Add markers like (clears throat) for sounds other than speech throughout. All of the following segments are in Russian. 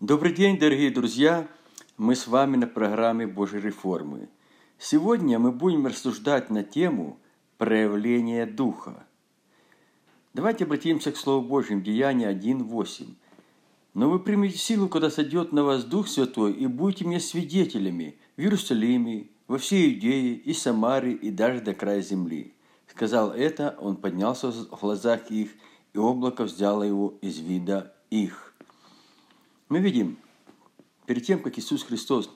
Добрый день, дорогие друзья! Мы с вами на программе Божьей реформы. Сегодня мы будем рассуждать на тему проявления Духа. Давайте обратимся к Слову Божьему, Деяние 1.8. «Но вы примете силу, когда сойдет на вас Дух Святой, и будете мне свидетелями в Иерусалиме, во всей Иудее и Самаре, и даже до края земли». Сказал это, он поднялся в глазах их, и облако взяло его из вида их. Мы видим, перед тем, как Иисус Христос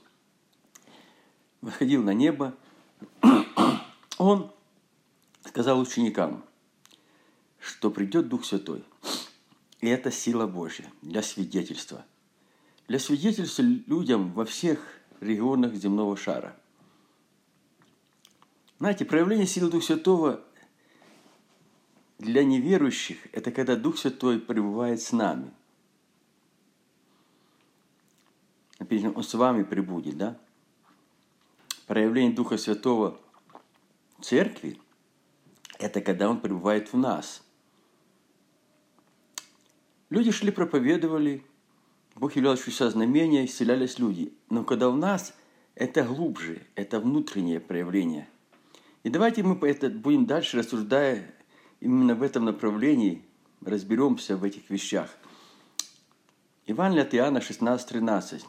выходил на небо, (clears throat) Он сказал ученикам, что придет Дух Святой. И это сила Божья для свидетельства. Для свидетельства людям во всех регионах земного шара. Знаете, проявление силы Духа Святого для неверующих – это когда Дух Святой пребывает с нами – написано, Он с вами прибудет, да? Проявление Духа Святого церкви – это когда Он пребывает в нас. Люди шли, проповедовали, Бог являл чудеса знамения, исцелялись люди. Но когда в нас, это глубже, это внутреннее проявление. И давайте мы это будем дальше, рассуждая именно в этом направлении, разберемся в этих вещах. Иван от Иоанна 16:13.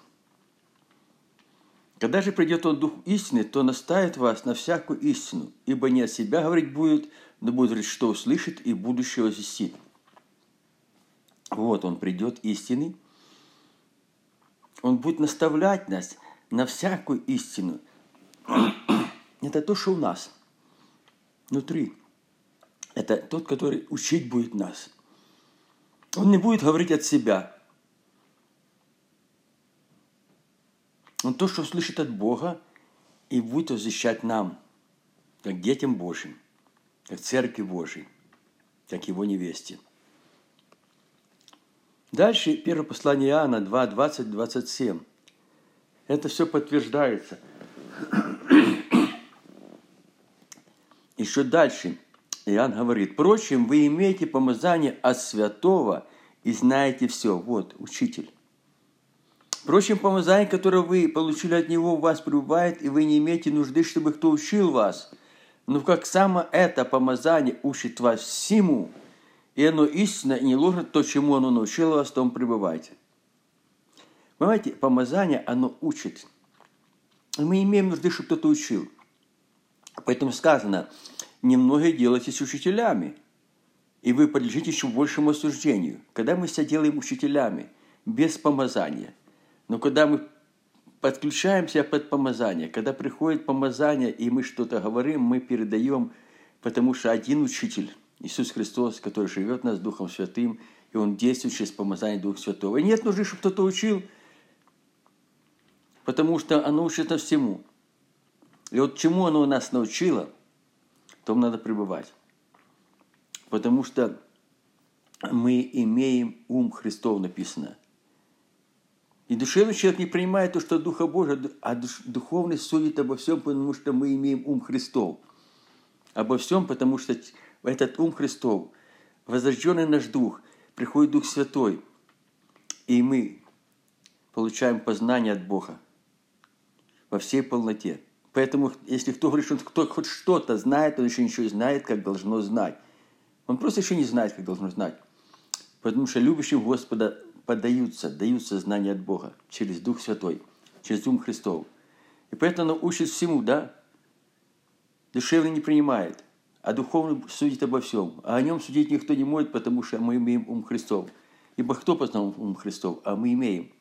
Когда же придет он Дух истины, то наставит вас на всякую истину, ибо не о себя говорить будет, но будет говорить, что услышит и будущего возвестит. Вот он придет истинный, он будет наставлять нас на всякую истину. Это то, что у нас внутри. Это тот, который учить будет нас. Он не будет говорить от себя – Он то, что слышит от Бога, и будет возвещать нам, как детям Божьим, как Церкви Божьей, как Его невесте. Дальше первое послание Иоанна 2, 20, 27. Это все подтверждается. (coughs) Еще дальше Иоанн говорит, впрочем, вы имеете помазание от святого и знаете все. Вот, учитель. Впрочем, помазание, которое вы получили от Него, у вас пребывает, и вы не имеете нужды, чтобы кто учил вас. Но как само это помазание учит вас всему, и оно истинно и не ложно, то, чему оно научило вас, том пребывайте. Понимаете, помазание, оно учит. Мы имеем нужды, чтобы кто-то учил. Поэтому сказано, немногие делайтесь учителями, и вы подлежите еще большему осуждению. Когда мы себя делаем учителями, без помазания – но когда мы подключаемся под помазание, когда приходит помазание, и мы что-то говорим, мы передаем, потому что один учитель, Иисус Христос, который живет нас Духом Святым, и Он действует через помазание Духа Святого. И нет нужды, чтобы кто-то учил, потому что оно учит нас всему. И вот чему оно нас научило, том надо пребывать. Потому что мы имеем ум Христов, написано – и душевный человек не принимает то, что Духа Божия, а духовный судит обо всем, потому что мы имеем ум Христов. Обо всем, потому что этот ум Христов, возрожденный наш Дух, приходит Дух Святой, и мы получаем познание от Бога во всей полноте. Поэтому, если кто говорит, что кто хоть что-то знает, он еще ничего не знает, как должно знать. Он просто еще не знает, как должно знать. Потому что любящим Господа поддаются, даются знания от Бога через Дух Святой, через Ум Христов. И поэтому оно учит всему, да? Душевный не принимает, а духовный судит обо всем. А о нем судить никто не может, потому что мы имеем ум Христов. Ибо кто познал ум Христов? А мы имеем.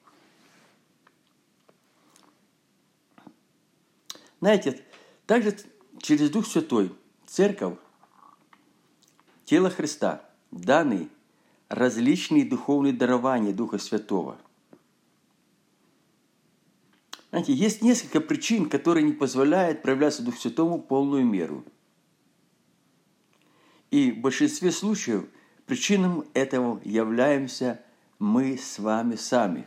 Знаете, также через Дух Святой церковь, тело Христа, данный различные духовные дарования Духа Святого. Знаете, есть несколько причин, которые не позволяют проявляться Духу Святому полную меру. И в большинстве случаев причинам этого являемся мы с вами сами.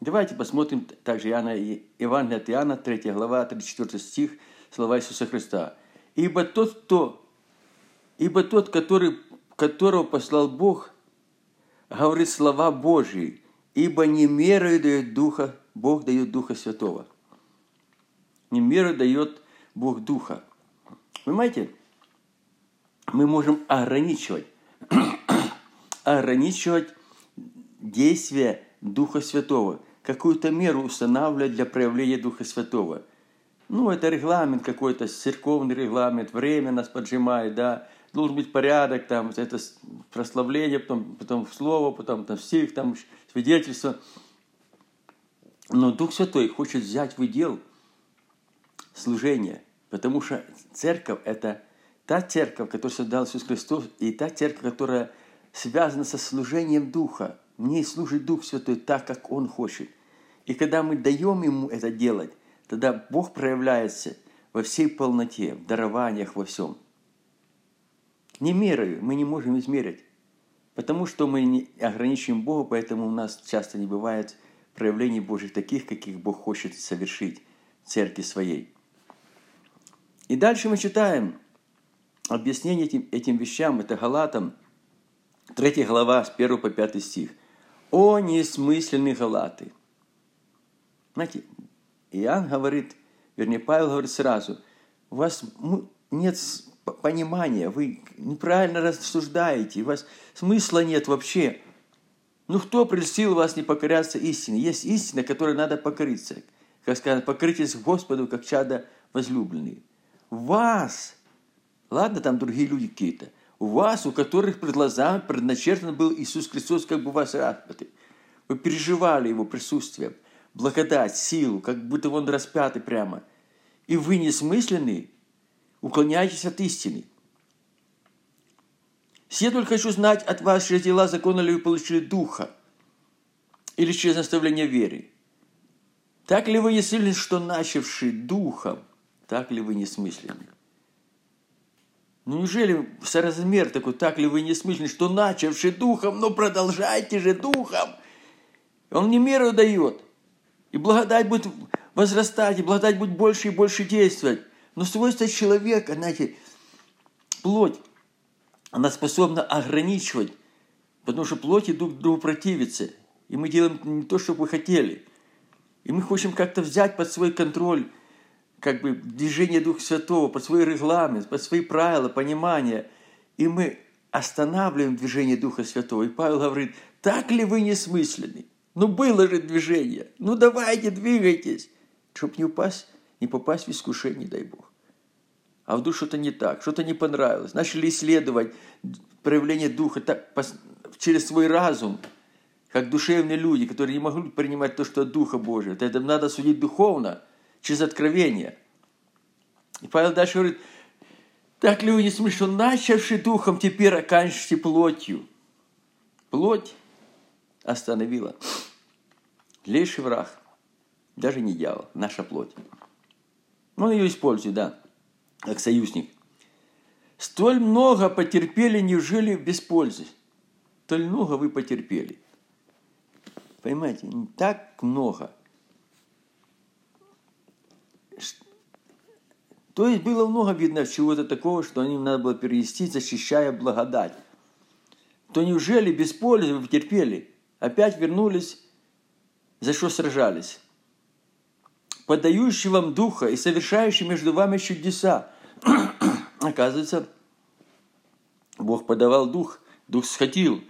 Давайте посмотрим также Иоанна, Евангелие от Иоанна, 3 глава, 34 стих, слова Иисуса Христа. «Ибо тот, кто, ибо тот, который которого послал Бог, говорит слова Божьи, ибо не мерою дает Духа, Бог дает Духа Святого. Не меру дает Бог Духа. Понимаете? Мы можем ограничивать, (coughs) ограничивать действие Духа Святого, какую-то меру устанавливать для проявления Духа Святого. Ну, это регламент какой-то, церковный регламент, время нас поджимает, да, должен быть порядок, там, это прославление, потом, потом слово, потом там стих, там свидетельство. Но Дух Святой хочет взять в удел служение, потому что церковь – это та церковь, которую создал Иисус Христос, и та церковь, которая связана со служением Духа. В ней служит Дух Святой так, как Он хочет. И когда мы даем Ему это делать, тогда Бог проявляется во всей полноте, в дарованиях, во всем. Не мерою мы не можем измерить, потому что мы не ограничиваем Бога, поэтому у нас часто не бывает проявлений Божьих таких, каких Бог хочет совершить в церкви своей. И дальше мы читаем объяснение этим, этим вещам, это Галатам, 3 глава, с 1 по 5 стих. «О несмысленные Галаты!» Знаете, Иоанн говорит, вернее, Павел говорит сразу, у вас нет понимания, вы неправильно рассуждаете, у вас смысла нет вообще. Ну, кто прельстил вас не покоряться истине? Есть истина, которой надо покориться. Как сказано, покоритесь Господу, как чада возлюбленные. Вас, ладно, там другие люди какие-то, у вас, у которых пред глазами предначертан был Иисус Христос, как бы вас распятый. Вы переживали Его присутствие, благодать, силу, как будто Он распятый прямо. И вы несмысленные, уклоняетесь от истины. Только хочу знать от вас, через дела закона ли вы получили Духа, или через наставление веры. Так ли вы не сильны, что начавший Духом, так ли вы не смысленны? Ну неужели соразмер такой, так ли вы не смысленны, что начавший Духом, но продолжайте же Духом. Он не меру дает. И благодать будет возрастать, и благодать будет больше и больше действовать. Но свойство человека, знаете, плоть, она способна ограничивать, потому что плоти друг другу противятся. И мы делаем не то, что мы хотели. И мы хотим как-то взять под свой контроль как бы движение Духа Святого, под свой регламент, под свои правила, понимания. И мы останавливаем движение Духа Святого. И Павел говорит, так ли вы не смысленны? Ну, было же движение. Ну, давайте, двигайтесь. Чтобы не упасть не попасть в искушение, дай Бог. А вдруг что-то не так, что-то не понравилось. Начали исследовать проявление Духа так, через свой разум, как душевные люди, которые не могут принимать то, что от Духа Божия. Это надо судить духовно, через откровение. И Павел дальше говорит, так ли вы не начавший духом, теперь оканчиваете плотью? Плоть остановила. Злейший враг, даже не дьявол, наша плоть. Он ее использует, да, как союзник. Столь много потерпели, неужели без пользы? Столь много вы потерпели. Понимаете, не так много. То есть было много видно чего-то такого, что им надо было перенести, защищая благодать. То неужели без пользы вы потерпели? Опять вернулись, за что сражались? Подающий вам Духа и совершающий между вами чудеса. (clears throat) Оказывается, Бог подавал Дух, Дух сходил,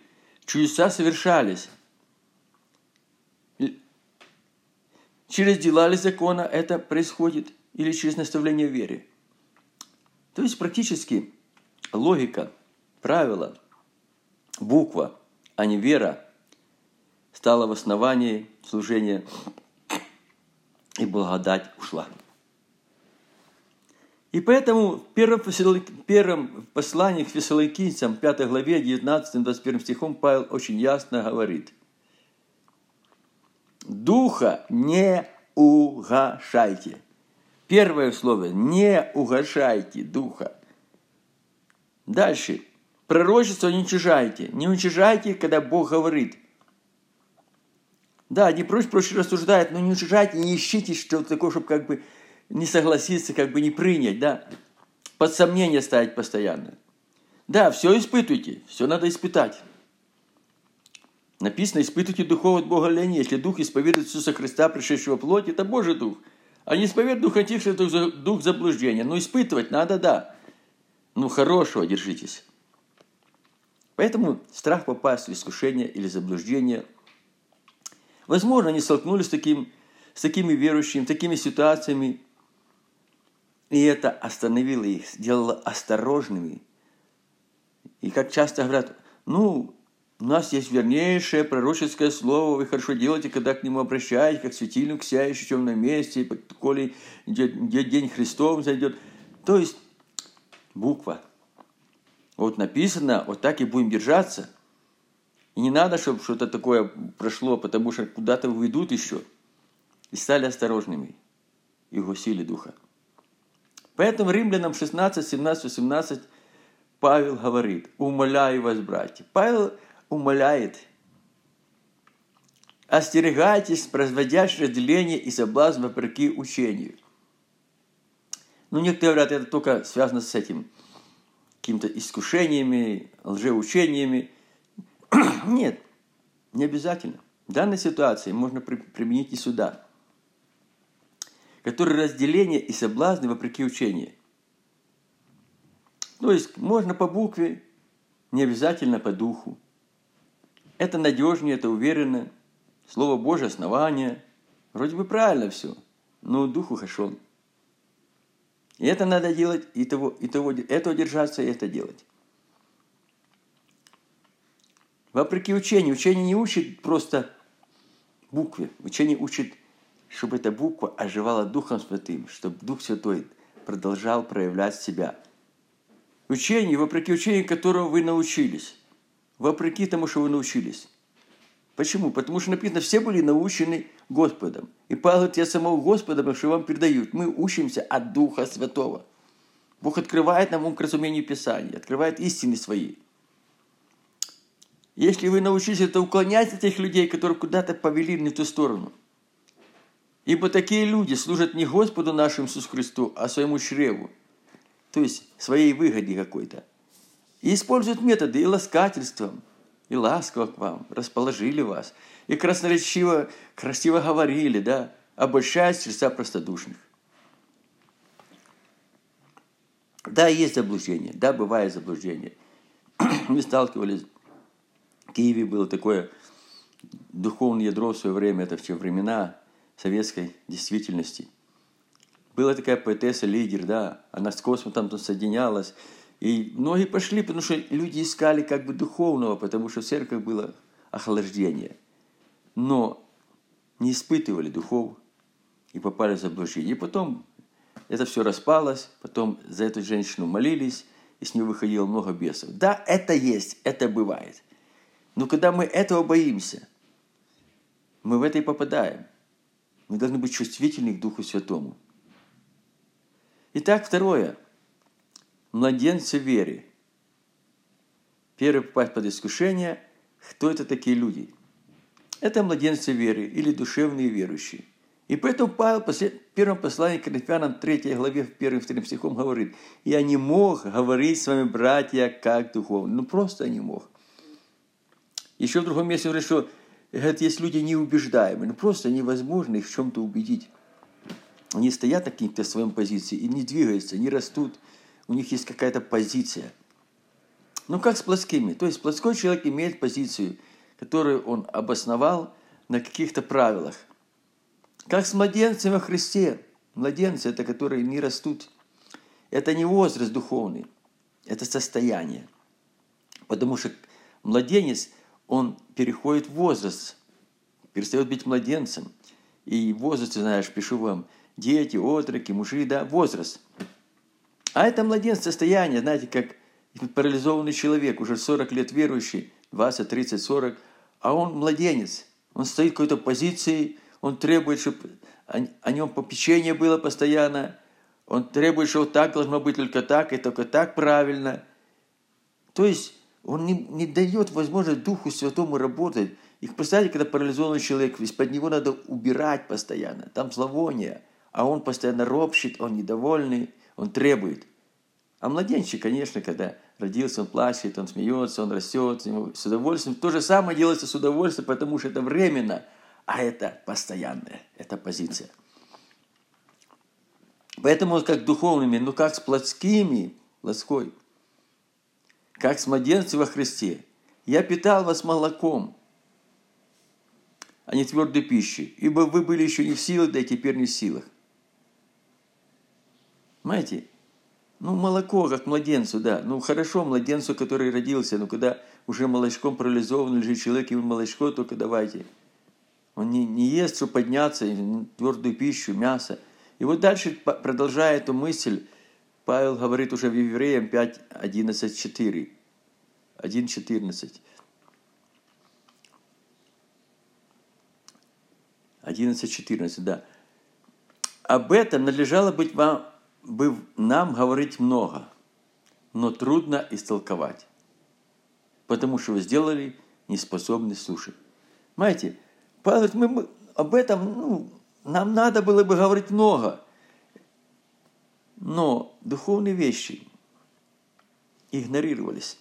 чудеса совершались. Через дела ли закона это происходит или через наставление веры? То есть практически логика, правило, буква, а не вера стала в основании служения и благодать ушла. И поэтому в первом, послании к фессалоникийцам, 5 главе, 19-21 стихом Павел очень ясно говорит. Духа не угашайте. Первое слово – не угашайте Духа. Дальше. Пророчество не уничижайте. Не уничижайте, когда Бог говорит. Да, не проще, проще рассуждает, но не уничижайте, не ищите что-то такое, чтобы как бы не согласиться, как бы не принять, да. Под сомнение ставить постоянно. Да, все испытывайте, все надо испытать. Написано, испытывайте духов от Бога лени. Если дух исповедует Иисуса Христа, пришедшего плоть, это Божий дух. А не исповедует дух антихриста, дух, дух заблуждения. Но испытывать надо, да. Ну, хорошего держитесь. Поэтому страх попасть в искушение или заблуждение. Возможно, они столкнулись с, таким, с такими верующими, такими ситуациями, и это остановило их, сделало осторожными. И как часто говорят, ну, у нас есть вернейшее пророческое слово, вы хорошо делаете, когда к нему обращаетесь, как светильник, сияющий в темном месте, коли день Христов зайдет. То есть буква – вот написано, вот так и будем держаться. И не надо, чтобы что-то такое прошло, потому что куда-то уйдут еще. И стали осторожными. И гасили духа. Поэтому римлянам 16, 17, 18 Павел говорит, умоляю вас, братья. Павел умоляет, остерегайтесь производящих разделение и соблазн вопреки учению. Ну, некоторые говорят, это только связано с этим – какими-то искушениями, лжеучениями. (clears throat) Нет, не обязательно. В данной ситуации можно применить и сюда, которые разделение и соблазны вопреки учению. То есть можно по букве, не обязательно по духу. Это надежнее, это уверенно. Слово Божье основание. Вроде бы правильно все, но духу хашон. И это надо делать, и того, и того, этого держаться, и это делать. Вопреки учению. Учение не учит просто букве. Учение учит, чтобы эта буква оживала Духом Святым, чтобы Дух Святой продолжал проявлять себя. Учение, вопреки учению, которого вы научились. Вопреки тому, что вы научились. Почему? Потому что написано, все были научены Господом. И Павел говорит, я самого Господа, что вам передают. Мы учимся от Духа Святого. Бог открывает нам ум к разумению Писания, открывает истины свои. Если вы научились это уклонять этих людей, которые куда-то повели не в ту сторону. Ибо такие люди служат не Господу нашему Иисусу Христу, а своему чреву. То есть своей выгоде какой-то. И используют методы и ласкательством – и ласково к вам, расположили вас, и красноречиво, красиво говорили, да, обольщая сердца простодушных. Да, есть заблуждение, да, бывает заблуждение. (clears throat) Мы сталкивались, Киеве было такое духовное ядро в свое время, это в те времена советской действительности. Была такая поэтесса, лидер, да, она с космосом там соединялась, и многие пошли, потому что люди искали как бы духовного, потому что в церковь было охлаждение. Но не испытывали духов и попали в заблуждение. И потом это все распалось, потом за эту женщину молились, и с нее выходило много бесов. Да, это есть, это бывает. Но когда мы этого боимся, мы в это и попадаем. Мы должны быть чувствительны к Духу Святому. Итак, второе – младенцы веры. Первый попасть под искушение, кто это такие люди? Это младенцы веры или душевные верующие. И поэтому Павел в первом послании к Коринфянам 3 главе, первым вторым стихом говорит, «Я не мог говорить с вами, братья, как духовно». Ну, просто не мог. Еще в другом месте говорит, что говорит, есть люди неубеждаемые, ну, просто невозможно их в чем-то убедить. Они стоят на каких-то своем позиции и не двигаются, не растут – у них есть какая-то позиция. Ну, как с плоскими. То есть плоской человек имеет позицию, которую он обосновал на каких-то правилах. Как с младенцем во Христе. Младенцы – это которые не растут. Это не возраст духовный, это состояние. Потому что младенец, он переходит в возраст, перестает быть младенцем. И возраст, знаешь, пишу вам, дети, отроки, мужи, да, возраст – а это младенец состояние, знаете, как парализованный человек, уже 40 лет верующий, 20, 30, 40, а он младенец. Он стоит в какой-то позиции, он требует, чтобы о нем попечение было постоянно, он требует, что вот так должно быть только так, и только так правильно. То есть он не, не дает возможность Духу Святому работать. И представьте, когда парализованный человек, из-под него надо убирать постоянно, там зловоние, а он постоянно ропщет, он недовольный, он требует. А младенчик, конечно, когда родился, он плачет, он смеется, он растет, с удовольствием. То же самое делается с удовольствием, потому что это временно, а это постоянное, это позиция. Поэтому как духовными, ну как с плотскими, плотской, как с младенцем во Христе. Я питал вас молоком, а не твердой пищей, ибо вы были еще не в силах, да и теперь не в силах. Понимаете? Ну, молоко, как младенцу, да. Ну, хорошо, младенцу, который родился, но когда уже молочком парализован лежит человек, ему молочко только давайте. Он не, не ест, чтобы подняться, твердую пищу, мясо. И вот дальше, продолжая эту мысль, Павел говорит уже в Евреям 5, 11, 4. 1, 14. 11, 14, да. Об этом надлежало быть вам бы нам говорить много, но трудно истолковать, потому что вы сделали неспособны слушать. Понимаете, Павел мы, мы об этом, ну, нам надо было бы говорить много, но духовные вещи игнорировались.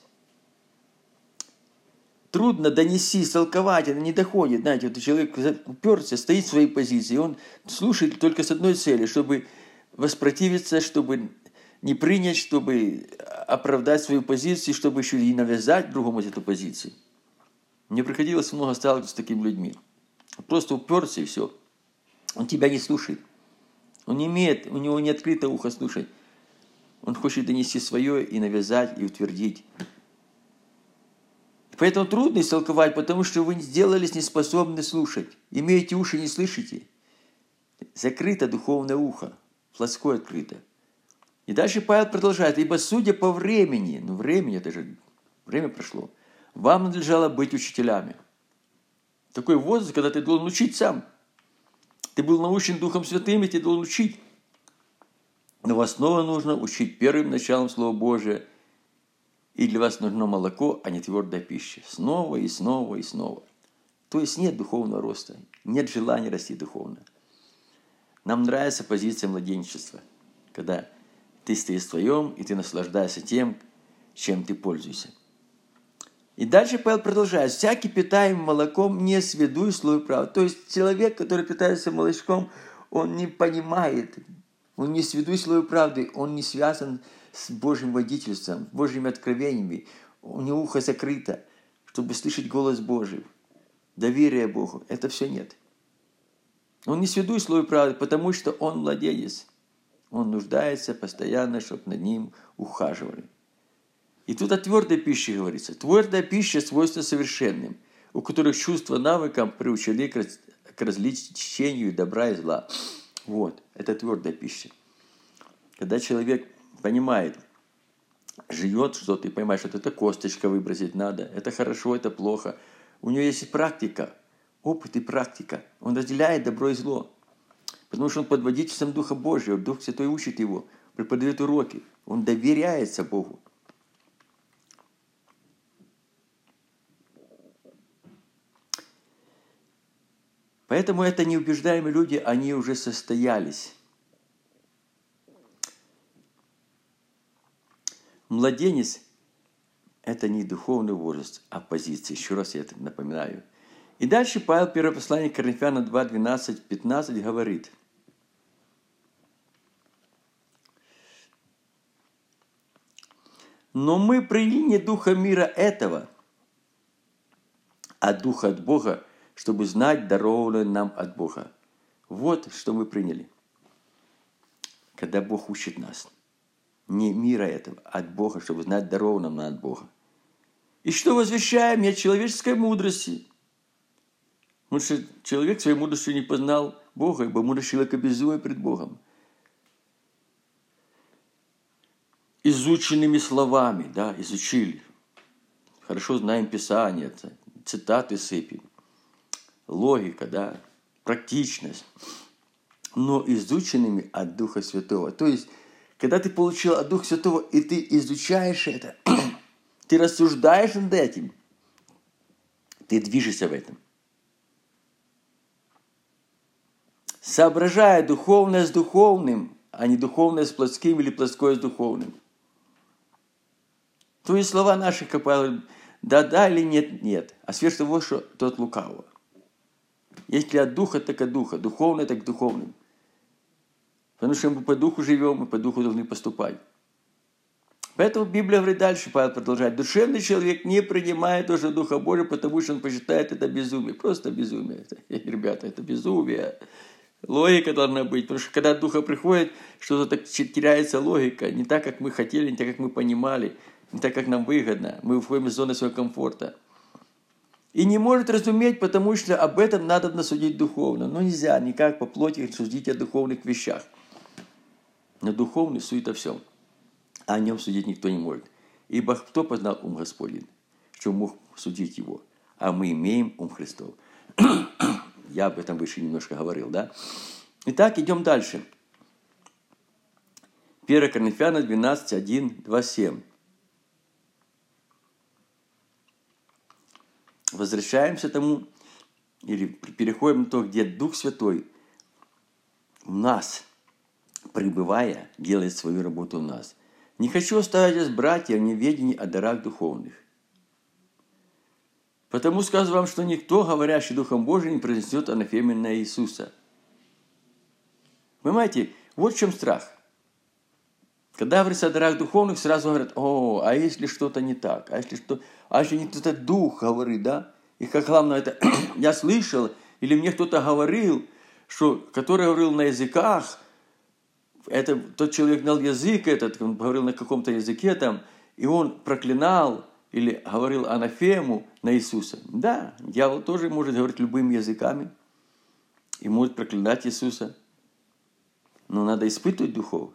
Трудно донести, истолковать, это не доходит. Знаете, вот человек уперся, стоит в своей позиции, он слушает только с одной целью, чтобы воспротивиться, чтобы не принять, чтобы оправдать свою позицию, чтобы еще и навязать другому эту позицию. Мне приходилось много сталкиваться с такими людьми. Просто уперся и все. Он тебя не слушает. Он не имеет, у него не открыто ухо слушать. Он хочет донести свое и навязать, и утвердить. Поэтому трудно истолковать, потому что вы сделались неспособны слушать. Имеете уши, не слышите. Закрыто духовное ухо плоское открыто. И дальше Павел продолжает, ибо судя по времени, ну времени, это же время прошло, вам надлежало быть учителями. Такой возраст, когда ты должен учить сам. Ты был научен Духом Святым, и ты должен учить. Но вас снова нужно учить первым началом Слова Божия. И для вас нужно молоко, а не твердая пища. Снова и снова и снова. То есть нет духовного роста, нет желания расти духовно. Нам нравится позиция младенчества, когда ты стоишь в твоем, и ты наслаждаешься тем, чем ты пользуешься. И дальше Павел продолжает. «Всякий питаем молоком не сведуй слово правды». То есть человек, который питается молочком, он не понимает, он не сведуй слово правды, он не связан с Божьим водительством, Божьими откровениями. У него ухо закрыто, чтобы слышать голос Божий, доверие Богу. Это все нет. Он не сведущ слой правды, потому что он младенец. Он нуждается постоянно, чтобы над ним ухаживали. И тут о твердой пище говорится. Твердая пища свойства совершенным, у которых чувства навыкам приучены к различению добра и зла. Вот, это твердая пища. Когда человек понимает, живет что-то и понимает, что это косточка выбросить надо, это хорошо, это плохо. У него есть практика, опыт и практика. Он разделяет добро и зло. Потому что он под водительством Духа Божьего, Дух Святой учит его, преподает уроки. Он доверяется Богу. Поэтому это неубеждаемые люди, они уже состоялись. Младенец – это не духовный возраст, а позиция. Еще раз я это напоминаю – и дальше Павел, первое послание Коринфянам 2, 12, 15 говорит. Но мы приняли не духа мира этого, а духа от Бога, чтобы знать дарованное нам от Бога. Вот что мы приняли. Когда Бог учит нас. Не мира этого, а от Бога, чтобы знать дарованное нам от Бога. И что возвещаем не человеческой мудрости – Потому что человек своей мудростью не познал Бога, ибо мудрость человека безумие пред Богом. Изученными словами, да, изучили. Хорошо знаем Писание, цитаты сыпем. Логика, да, практичность. Но изученными от Духа Святого. То есть, когда ты получил от Духа Святого, и ты изучаешь это, (clears throat) ты рассуждаешь над этим, ты движешься в этом – соображая духовное с духовным, а не духовное с плотским или плотское с духовным. То есть слова наши, как Павел, да-да или нет-нет, а сверх того, что тот лукавого. Если от духа, так от духа, духовное, так духовным. Потому что мы по духу живем, мы по духу должны поступать. Поэтому Библия говорит дальше, Павел продолжает. Душевный человек не принимает уже Духа Божия, потому что он посчитает это безумие. Просто безумие. (laughs) Ребята, это безумие. Логика должна быть, потому что когда Духа приходит, что-то так теряется логика, не так, как мы хотели, не так, как мы понимали, не так, как нам выгодно. Мы выходим из зоны своего комфорта. И не может разуметь, потому что об этом надо судить духовно. Но нельзя никак по плоти судить о духовных вещах. На духовный сует о всем а о нем судить никто не может. Ибо кто познал ум Господень, что мог судить его? А мы имеем ум Христов. (coughs) Я об этом выше немножко говорил, да? Итак, идем дальше. 1 Коринфяна 12, 1, 2, 7. Возвращаемся тому, или переходим то, где Дух Святой у нас, пребывая, делает свою работу у нас – не хочу оставить вас, братья, в неведении о дарах духовных. Потому сказываю вам, что никто, говорящий Духом Божиим, не произнесет анафемы на Иисуса. Понимаете, вот в чем страх. Когда говорится о дарах духовных, сразу говорят, о, а если что-то не так, а если что, а если не кто-то дух говорит, да? И как главное, это (clears throat) я слышал, или мне кто-то говорил, что, который говорил на языках, это, тот человек знал язык этот, он говорил на каком-то языке там, и он проклинал или говорил анафему на Иисуса. Да, дьявол тоже может говорить любыми языками и может проклинать Иисуса. Но надо испытывать духов.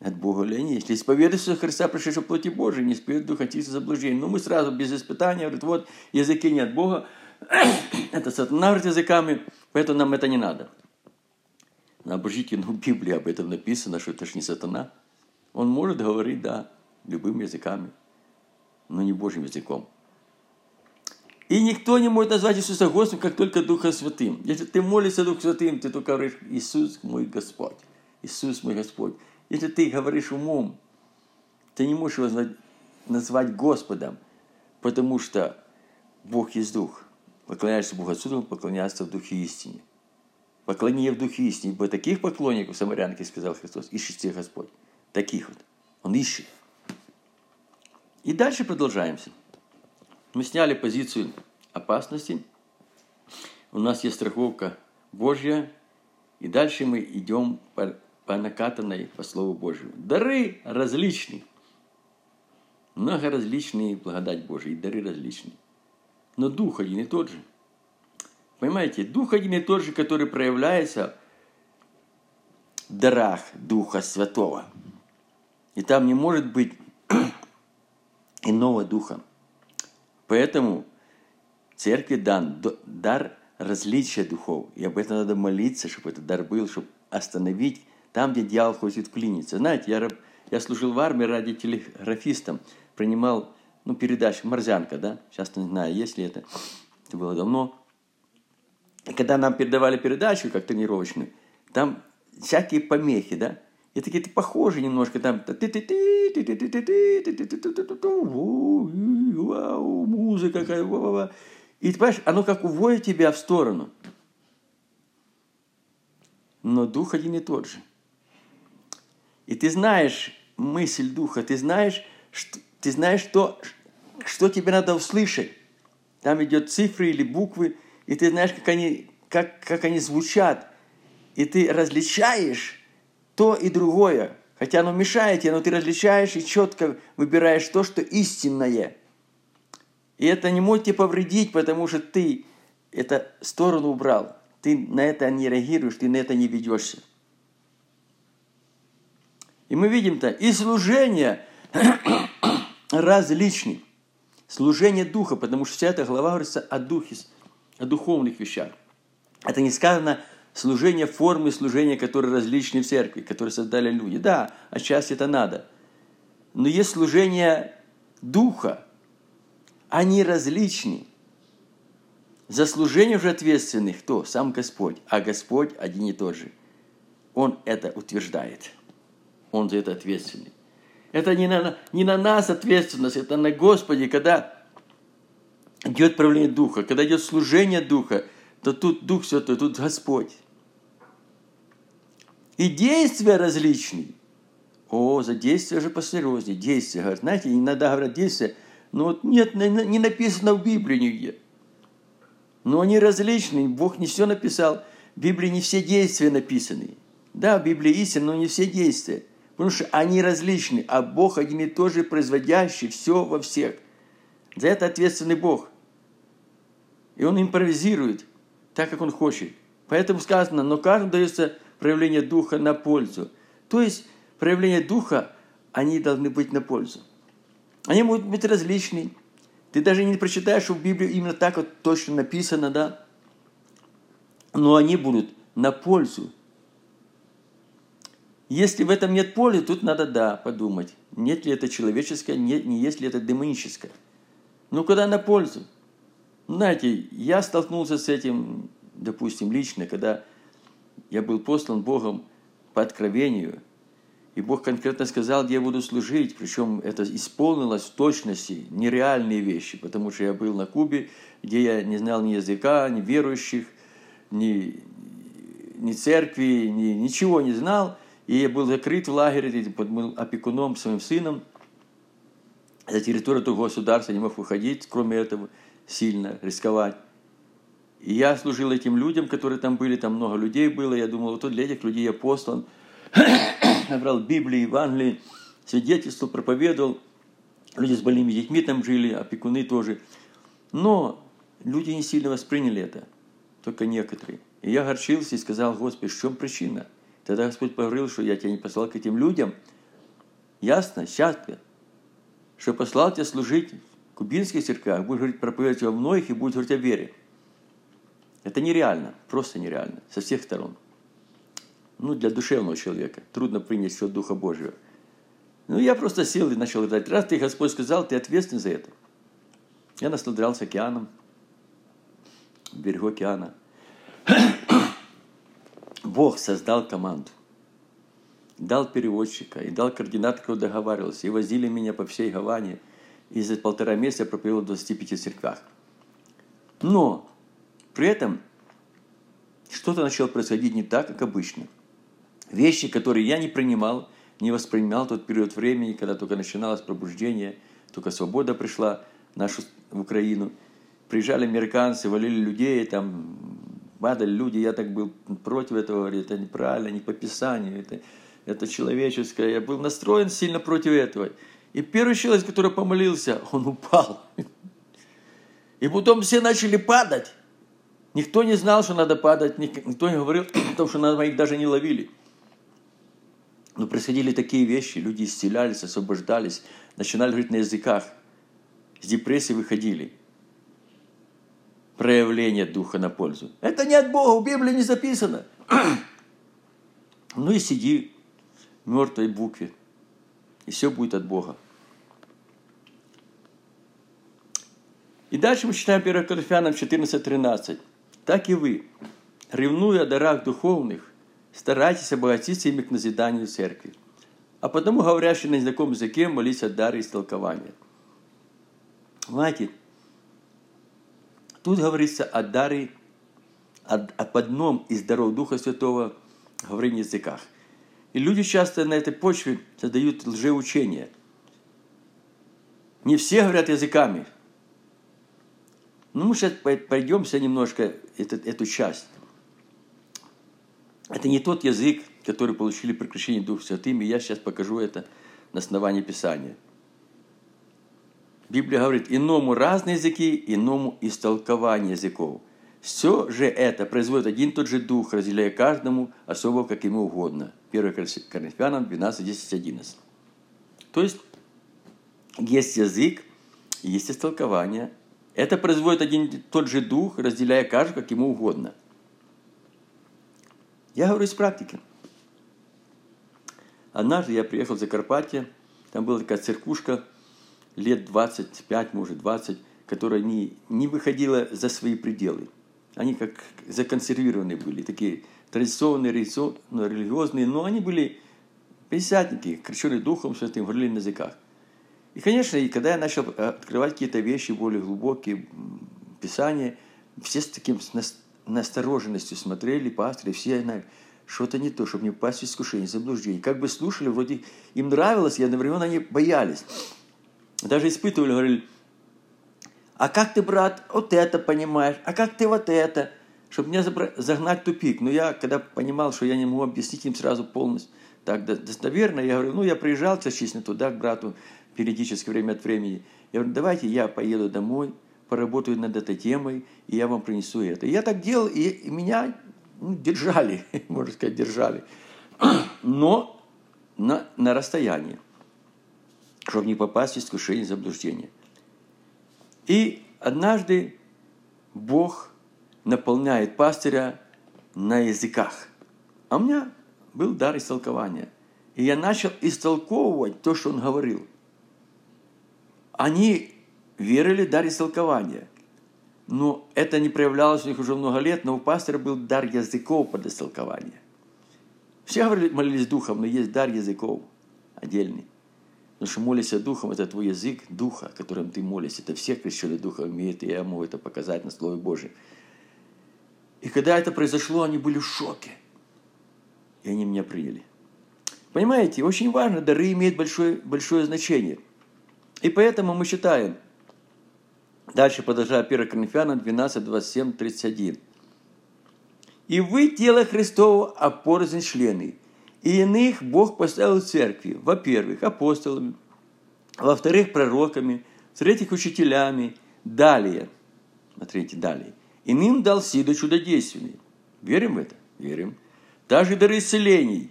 От Бога ли они? Если исповедуешь Иисуса Христа, пришедшего в плоти Божией, не исповедует духа чистого заблуждения. Но мы сразу без испытания, говорит, вот, языки не от Бога, (clears throat) это сатана говорит языками, поэтому нам это не надо. Обожите, ну, в Библии об этом написано, что это же не сатана. Он может говорить, да, любыми языками, но не Божьим языком. И никто не может назвать Иисуса Господом, как только Духа Святым. Если ты молишься Духом Святым, ты только говоришь, Иисус мой Господь, Иисус мой Господь. Если ты говоришь умом, ты не можешь его назвать Господом, потому что Бог есть Дух. Поклоняешься Богу Отцу, поклоняешься в Духе истине. Поклонение в духе истине, ибо таких поклонников, самарянки, сказал Христос, ищите Господь. Таких вот. Он ищет. И дальше продолжаемся. Мы сняли позицию опасности. У нас есть страховка Божья. И дальше мы идем по накатанной по Слову Божьему. Дары различные. Много различные благодать Божья. И дары различные. Но Дух один и тот же – Понимаете, Дух один и тот же, который проявляется в дарах Духа Святого. И там не может быть (clears throat) иного Духа. Поэтому церкви дан дар различия духов. И об этом надо молиться, чтобы этот дар был, чтобы остановить там, где дьявол хочет вклиниться. Знаете, я, я служил в армии ради телеграфистом, принимал ну, передачу «Морзянка», да? Сейчас не знаю, есть ли это. Это было давно. И когда нам передавали передачу, как тренировочную, там всякие помехи, да, и такие ты похожи немножко там, музыка какая, и ты понимаешь, оно как уводит тебя в сторону. Но дух один и тот же. И ты знаешь мысль духа, ты знаешь, что, ты знаешь, что, что тебе надо услышать. Там идет цифры или буквы, и ты знаешь, как они, как, как они звучат, и ты различаешь то и другое. Хотя оно мешает тебе, но ты различаешь и четко выбираешь то, что истинное. И это не может тебе повредить, потому что ты эту сторону убрал. Ты на это не реагируешь, ты на это не ведешься. И мы видим-то, и служение (clears throat) различны. Служение Духа, потому что вся эта глава говорится о Духе, о духовных вещах. Это не сказано служение формы служения, которые различны в церкви, которые создали люди. Да, отчасти это надо. Но есть служение духа. Они различны. За служение уже ответственный кто? Сам Господь. А Господь один и тот же. Он это утверждает. Он за это ответственный. Это не на, не на нас ответственность, это на Господе, когда идет правление Духа, когда идет служение Духа, то тут Дух Святой, тут Господь. И действия различные. О, за действия же посерьезнее. Действия. Говорят, знаете, иногда говорят действия, но вот нет, не написано в Библии нигде. Но они различные. Бог не все написал. В Библии не все действия написаны. Да, в Библии истина, но не все действия. Потому что они различны, а Бог один и тот же, производящий все во всех. За это ответственный Бог. И Он импровизирует так, как Он хочет. Поэтому сказано, но каждому дается проявление Духа на пользу. То есть проявления Духа, они должны быть на пользу. Они могут быть различны. Ты даже не прочитаешь, что в Библии именно так вот точно написано, да? Но они будут на пользу. Если в этом нет пользы, тут надо, да, подумать, нет ли это человеческое, нет, не есть ли это демоническое. Ну, куда на пользу? Знаете, я столкнулся с этим, допустим, лично, когда я был послан Богом по откровению, и Бог конкретно сказал, где я буду служить, причем это исполнилось в точности, нереальные вещи, потому что я был на Кубе, где я не знал ни языка, ни верующих, ни, ни церкви, ни, ничего не знал, и я был закрыт в лагере под опекуном своим сыном, за территорию того государства не мог выходить, кроме этого, сильно рисковать. И я служил этим людям, которые там были, там много людей было. Я думал, вот для этих людей я послан. (coughs) Набрал Библии, Евангелии, свидетельство, проповедовал. Люди с больными детьми там жили, опекуны тоже. Но люди не сильно восприняли это, только некоторые. И я горчился и сказал, Господи, в чем причина? Тогда Господь поговорил, что я тебя не послал к этим людям. Ясно, счастливо, что послал тебя служить в кубинских церквях, будешь говорить проповедовать во многих и будешь говорить о вере. Это нереально, просто нереально, со всех сторон. Ну, для душевного человека трудно принять все Духа Божьего. Ну, я просто сел и начал говорить, раз ты, Господь, сказал, ты ответственен за это. Я наслаждался океаном, берегу океана. Бог создал команду, дал переводчика и дал координат, кто договаривался. И возили меня по всей Гаване. И за полтора месяца я проповедовал в 25 церквях. Но при этом что-то начало происходить не так, как обычно. Вещи, которые я не принимал, не воспринимал тот период времени, когда только начиналось пробуждение, только свобода пришла в нашу в Украину. Приезжали американцы, валили людей, там падали люди, я так был против этого, говорю, это неправильно, не по Писанию, это, это человеческое. Я был настроен сильно против этого. И первый человек, который помолился, он упал. И потом все начали падать. Никто не знал, что надо падать, никто не говорил о том, что надо, их даже не ловили. Но происходили такие вещи, люди исцелялись, освобождались, начинали говорить на языках, с депрессии выходили. Проявление Духа на пользу. Это не от Бога, в Библии не записано. Ну и сиди в мертвой букве, и все будет от Бога. И дальше мы читаем 1 Коринфянам 14.13 так и вы, ревнуя о дарах духовных, старайтесь обогатиться ими к назиданию церкви. А потому, говорящий на незнакомом языке, молись о даре истолкования. Знаете, тут говорится о даре, об одном из даров Духа Святого, говорении языках. И люди часто на этой почве создают лжеучения. Не все говорят языками – ну, мы сейчас пройдемся немножко эту, эту часть. Это не тот язык, который получили при крещении Духа Святым, и я сейчас покажу это на основании Писания. Библия говорит, иному разные языки, иному истолкование языков. Все же это производит один тот же Дух, разделяя каждому особо, как ему угодно. 1 Коринфянам 12, 10, 11. То есть, есть язык, есть истолкование, это производит один и тот же дух, разделяя каждый, как ему угодно. Я говорю из практики. Однажды я приехал в Закарпатье, там была такая церквушка, лет 25, может 20, которая не, не выходила за свои пределы. Они как законсервированные были, такие традиционные, ну, религиозные, но они были Пятидесятники, крещенные Духом Святым, говорили на языках. И, конечно, и когда я начал э, открывать какие-то вещи более глубокие, Писания, все с таким настороженностью смотрели, пасторы, все знали, что-то не то, чтобы не попасть в искушение, заблуждение. Как бы слушали, вроде им нравилось, и одновременно они боялись. Даже испытывали, говорили, а как ты, брат, вот это понимаешь, а как ты вот это, чтобы меня загнать в тупик. Но я, когда понимал, что я не могу объяснить им сразу полностью, так достоверно, я говорю, ну, я приезжал частично туда, к брату, периодически, время от времени. Я говорю, давайте я поеду домой, поработаю над этой темой, и я вам принесу это. И я так делал, и меня ну, держали, (laughs) можно сказать, держали. Но на, на расстоянии, чтобы не попасть в искушение и заблуждение. И однажды Бог наполняет пастыря на языках. А у меня был дар истолкования. И я начал истолковывать то, что он говорил. Они верили в дар истолкования. Но это не проявлялось у них уже много лет, но у пастора был дар языков под истолкование. Все говорили, молились духом, но есть дар языков отдельный. Потому что молишься духом, это твой язык духа, которым ты молишься. Это все крещенные духом имеют, и я могу это показать на Слове Божьем. И когда это произошло, они были в шоке. И они меня приняли. Понимаете, очень важно, дары имеют большое, большое значение. И поэтому мы считаем, дальше продолжая 1 Коринфянам 12, 27, 31. «И вы тело Христово, а порознь члены. И иных Бог поставил в церкви, во-первых, апостолами, во-вторых, пророками, в-третьих, учителями, далее, смотрите, далее. Иным дал силу чудодейственные. Верим в это? Верим. Также дары исцелений.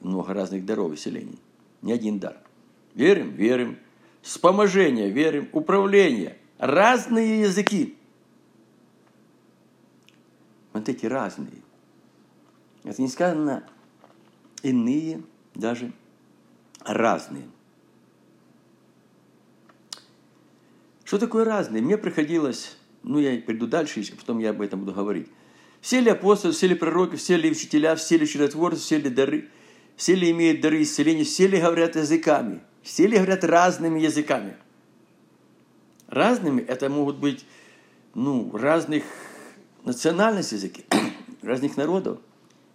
Много разных даров исцелений. Не один дар. Верим? Верим. Вспоможение, верим. Управление. Разные языки. Вот эти разные. Это не сказано иные, даже разные. Что такое разные? Мне приходилось, ну я приду дальше, потом я об этом буду говорить. Все ли апостолы, все ли пророки, все ли учителя, все ли чудотворцы, все ли дары, все ли имеют дары исцеления, все ли говорят языками, все ли говорят разными языками. Разными это могут быть ну, разных национальностей языки, (clears throat) разных народов.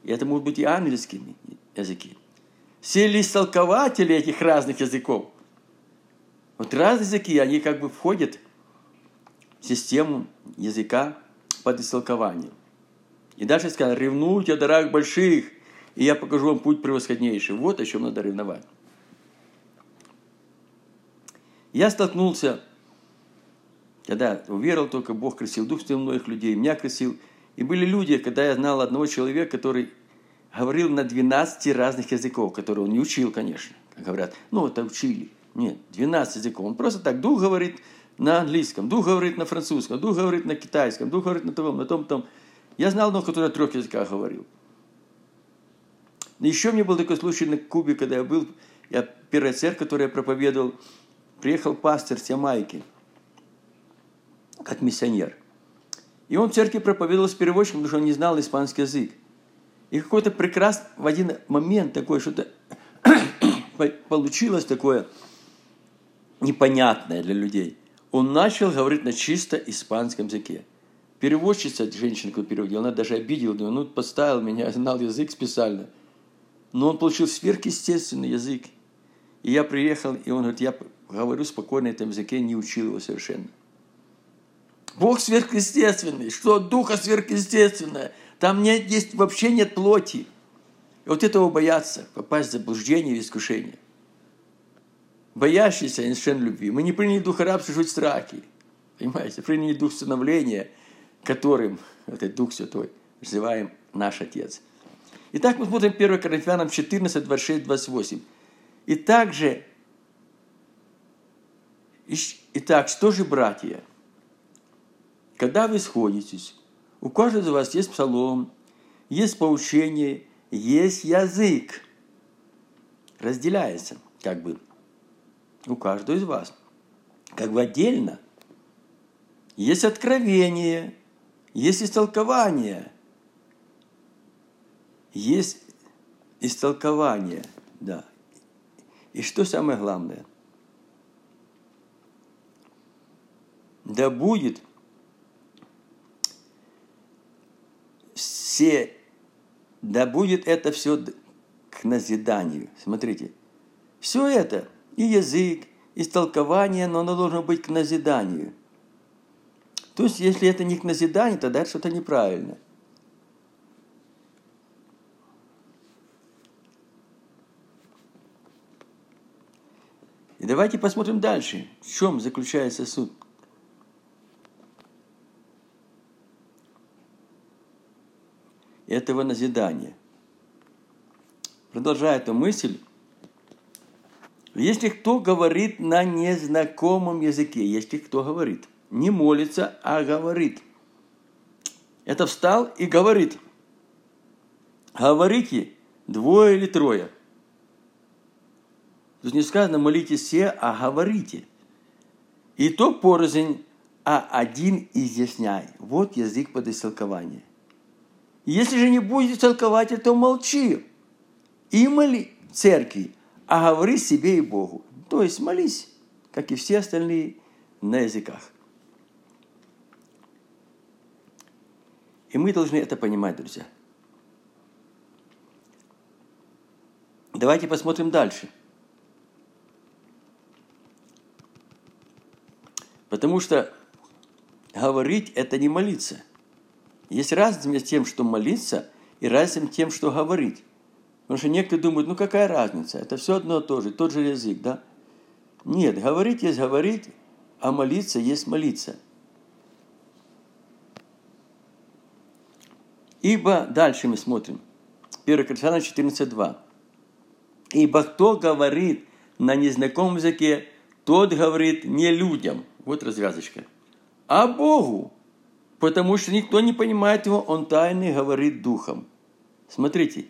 И это могут быть и ангельскими языки. Все ли истолкователи этих разных языков? Вот разные языки, они как бы входят в систему языка под истолкованием. И дальше сказано, ревнуйте о дарах больших, и я покажу вам путь превосходнейший. Вот о чем надо ревновать. Я столкнулся, когда уверовал только Бог красил Дух Святой многих людей, меня красил. И были люди, когда я знал одного человека, который говорил на 12 разных языков, которые он не учил, конечно, как говорят. Ну, это учили. Нет, 12 языков. Он просто так, дух говорит на английском, дух говорит на французском, дух говорит на китайском, дух говорит на том, на том, том. Я знал одного, который на трех языках говорил. Еще мне был такой случай на Кубе, когда я был, я первая церковь, которую я проповедовал, приехал пастор с Ямайки, как миссионер. И он в церкви проповедовал с переводчиком, потому что он не знал испанский язык. И какой-то прекрасный, в один момент такое что-то (coughs) получилось такое непонятное для людей. Он начал говорить на чисто испанском языке. Переводчица, женщина, которая переводила, она даже обидела, думаю, ну, подставил меня, знал язык специально. Но он получил сверхъестественный язык. И я приехал, и он говорит, я говорю спокойно на этом языке, не учил его совершенно. Бог сверхъестественный. Что духа сверхъестественное? Там нет, есть, вообще нет плоти. И вот этого боятся, попасть в заблуждение и искушение. Боящиеся совершенно любви. Мы не приняли дух рабства жить в страхе. Понимаете? Приняли дух становления, которым, этот Дух Святой, называем наш Отец. Итак, мы смотрим 1 Коринфянам 14, 26, 28. И также, итак, что же, братья, когда вы сходитесь, у каждого из вас есть псалом, есть поучение, есть язык. Разделяется, как бы, у каждого из вас. Как бы отдельно. Есть откровение, есть истолкование. Есть истолкование, да. И что самое главное? Да будет все, да будет это все к назиданию. Смотрите, все это, и язык, и истолкование, но оно должно быть к назиданию. То есть, если это не к назиданию, тогда это что-то неправильно. И давайте посмотрим дальше, в чем заключается суть. Этого назидания. Продолжая эту мысль, если кто говорит на незнакомом языке, если кто говорит, не молится, а говорит, это встал и говорит. Говорите двое или трое. Тут не сказано молитесь все, а говорите. И то порознь, а один изъясняй. Вот язык под истолкование. Если же не будете толковать, то молчи. И моли церкви, а говори себе и Богу. То есть молись, как и все остальные, на языках. И мы должны это понимать, друзья. Давайте посмотрим дальше. Потому что говорить – это не молиться. Есть разница между тем, что молиться, и разница тем, что говорить. Потому что некоторые думают, ну какая разница, это все одно и то же, тот же язык, да? Нет, говорить есть говорить, а молиться есть молиться. Ибо, дальше мы смотрим, 1 Коринфянам 14.2. Ибо кто говорит на незнакомом языке, тот говорит не людям, вот развязочка, а Богу, потому что никто не понимает его, он тайный говорит духом. Смотрите,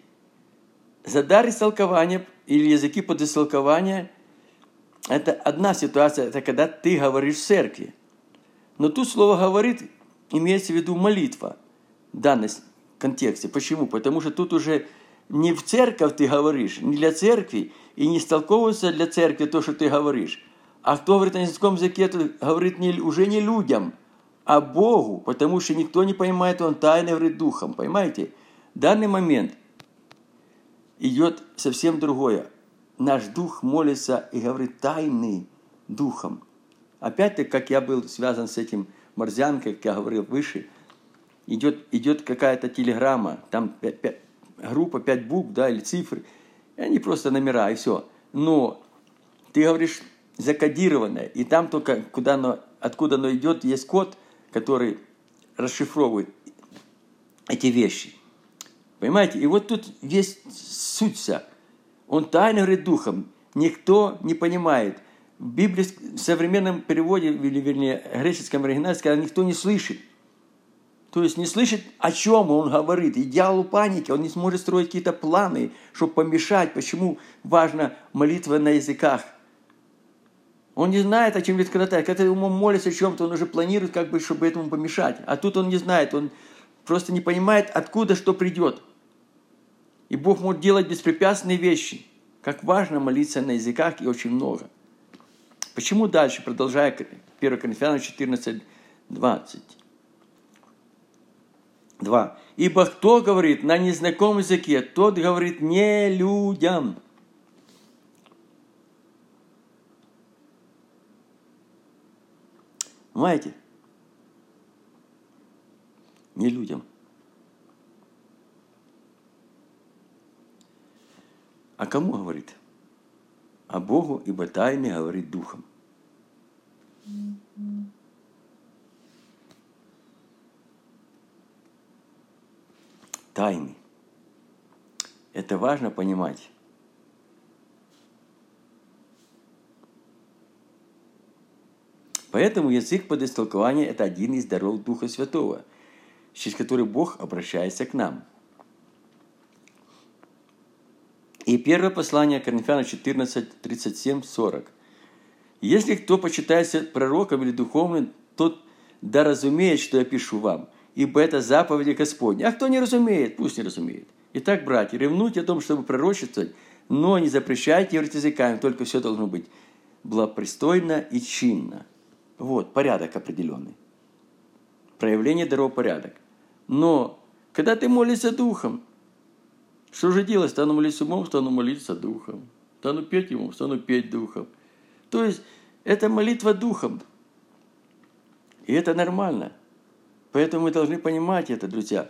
за дар истолкования или языки под истолкование – это одна ситуация, это когда ты говоришь в церкви. Но тут слово «говорит» имеется в виду молитва в данном контексте. Почему? Потому что тут уже не в церковь ты говоришь, не для церкви, и не истолковывается для церкви то, что ты говоришь. А кто говорит на языком языке, то говорит не, уже не людям, а Богу, потому что никто не понимает, он тайно говорит духом. Понимаете? В данный момент – идет совсем другое. Наш дух молится и говорит тайный духом. Опять-таки, как я был связан с этим морзянкой, как я говорил выше, идет, идет какая-то телеграмма, там 5, 5, группа 5 букв, да, или цифры, и они просто номера, и все. Но ты говоришь закодированное, и там только, куда оно, откуда оно идет, есть код, который расшифровывает эти вещи – Понимаете? И вот тут есть суть вся. Он тайно говорит духом. Никто не понимает. В Библии, в современном переводе, или вернее, греческом оригинале сказано, никто не слышит. То есть не слышит, о чем он говорит. Идеалу паники, он не сможет строить какие-то планы, чтобы помешать, почему важна молитва на языках. Он не знает, о чем говорит когда-то. Когда ему молится о чем-то, он уже планирует, как бы, чтобы этому помешать. А тут он не знает, он просто не понимает, откуда что придет. И Бог может делать беспрепятственные вещи. Как важно молиться на языках и очень много. Почему дальше, продолжая 1 Коринфянам 14, 20. 2. «Ибо кто говорит на незнакомом языке, тот говорит не людям». Понимаете? Не людям – А кому говорит? А Богу, ибо тайны говорит Духом. Тайны. Это важно понимать. Поэтому язык под истолкование – это один из даров Духа Святого, через который Бог обращается к нам – И первое послание Коринфянам 14, 37, 40. «Если кто почитается пророком или духовным, тот да разумеет, что я пишу вам, ибо это заповеди Господни. А кто не разумеет, пусть не разумеет. Итак, братья, ревнуйте о том, чтобы пророчествовать, но не запрещайте говорить языками, только все должно быть благопристойно и чинно. Вот, порядок определенный. Проявление даров порядок. Но, когда ты молишься духом, что же делать? Стану молиться умом, стану молиться духом. Стану петь ему, стану петь духом. То есть, это молитва духом. И это нормально. Поэтому мы должны понимать это, друзья,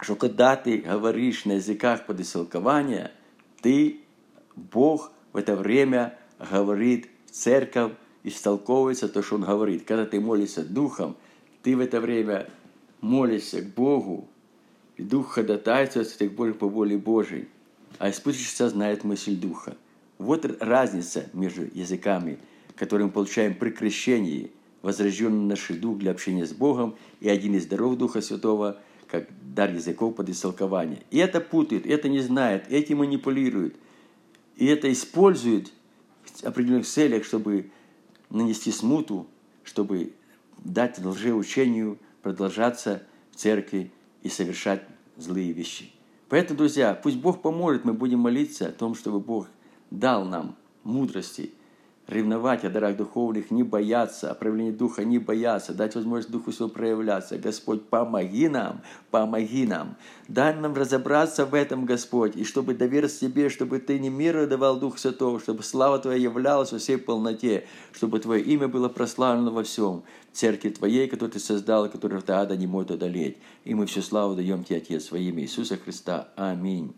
что когда ты говоришь на языках под истолкования, ты, Бог в это время говорит в церковь, истолковывается то, что Он говорит. Когда ты молишься Духом, ты в это время молишься к Богу, и Дух ходатайствует к по воле Божией, а испытывающийся знает мысль Духа. Вот разница между языками, которые мы получаем при крещении, возрожденный наш дух для общения с Богом, и один из даров Духа Святого, как дар языков под истолкование. И это путает, это не знает, эти манипулируют. И это используют в определенных целях, чтобы нанести смуту, чтобы дать лжеучению продолжаться в церкви и совершать злые вещи. Поэтому, друзья, пусть Бог поможет, мы будем молиться о том, чтобы Бог дал нам мудрости, ревновать о дарах духовных, не бояться, о проявлении Духа не бояться, дать возможность Духу Своему проявляться. Господь, помоги нам, помоги нам. Дай нам разобраться в этом, Господь, и чтобы довериться Тебе, чтобы Ты не миру давал Дух Святого, чтобы слава Твоя являлась во всей полноте, чтобы Твое имя было прославлено во всем, в церкви Твоей, которую Ты создал, которую Ты ада не может одолеть. И мы всю славу даем Тебе, Отец, во имя Иисуса Христа. Аминь.